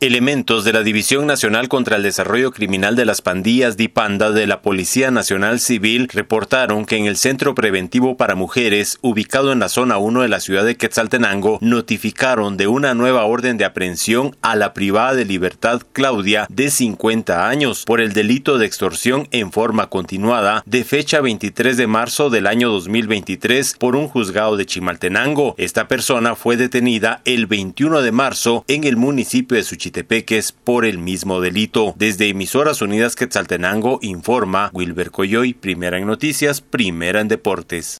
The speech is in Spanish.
Elementos de la División Nacional contra el Desarrollo Criminal de las Pandillas DIPANDA de la Policía Nacional Civil reportaron que en el Centro Preventivo para Mujeres, ubicado en la zona 1 de la ciudad de Quetzaltenango, notificaron de una nueva orden de aprehensión a la privada de libertad Claudia, de 50 años, por el delito de extorsión en forma continuada, de fecha 23 de marzo del año 2023 por un juzgado de Chimaltenango. Esta persona fue detenida el 21 de marzo en el municipio de Suchit Por el mismo delito. Desde Emisoras Unidas Quetzaltenango informa Wilber Coyoy, primera en noticias, primera en deportes.